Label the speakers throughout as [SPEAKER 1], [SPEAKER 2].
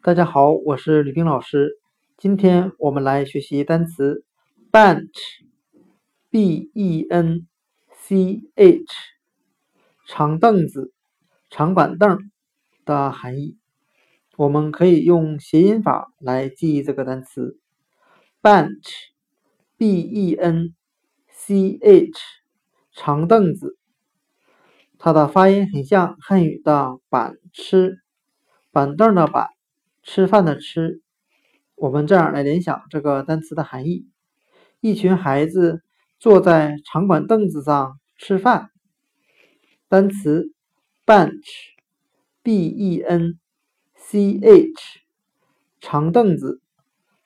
[SPEAKER 1] 大家好，我是吕冰老师。今天我们来学习单词 bench，b-e-n-c-h，长凳子、长板凳的含义。我们可以用谐音法来记忆这个单词 bench，b-e-n-c-h，长凳子。它的发音很像汉语的板吃，板凳的板。吃饭的吃，我们这样来联想这个单词的含义：一群孩子坐在长板凳子上吃饭。单词 bench，b-e-n-c-h，长凳子、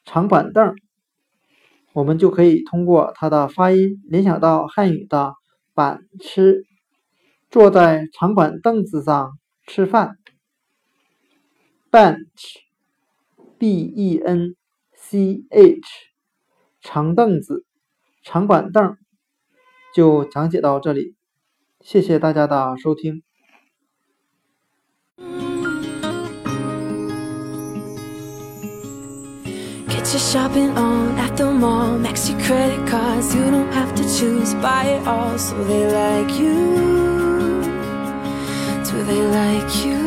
[SPEAKER 1] 长板凳，我们就可以通过它的发音联想到汉语的板吃，坐在长板凳子上吃饭。bench。bench，长凳子、长板凳，就讲解到这里，谢谢大家的收听。
[SPEAKER 2] Do they like you?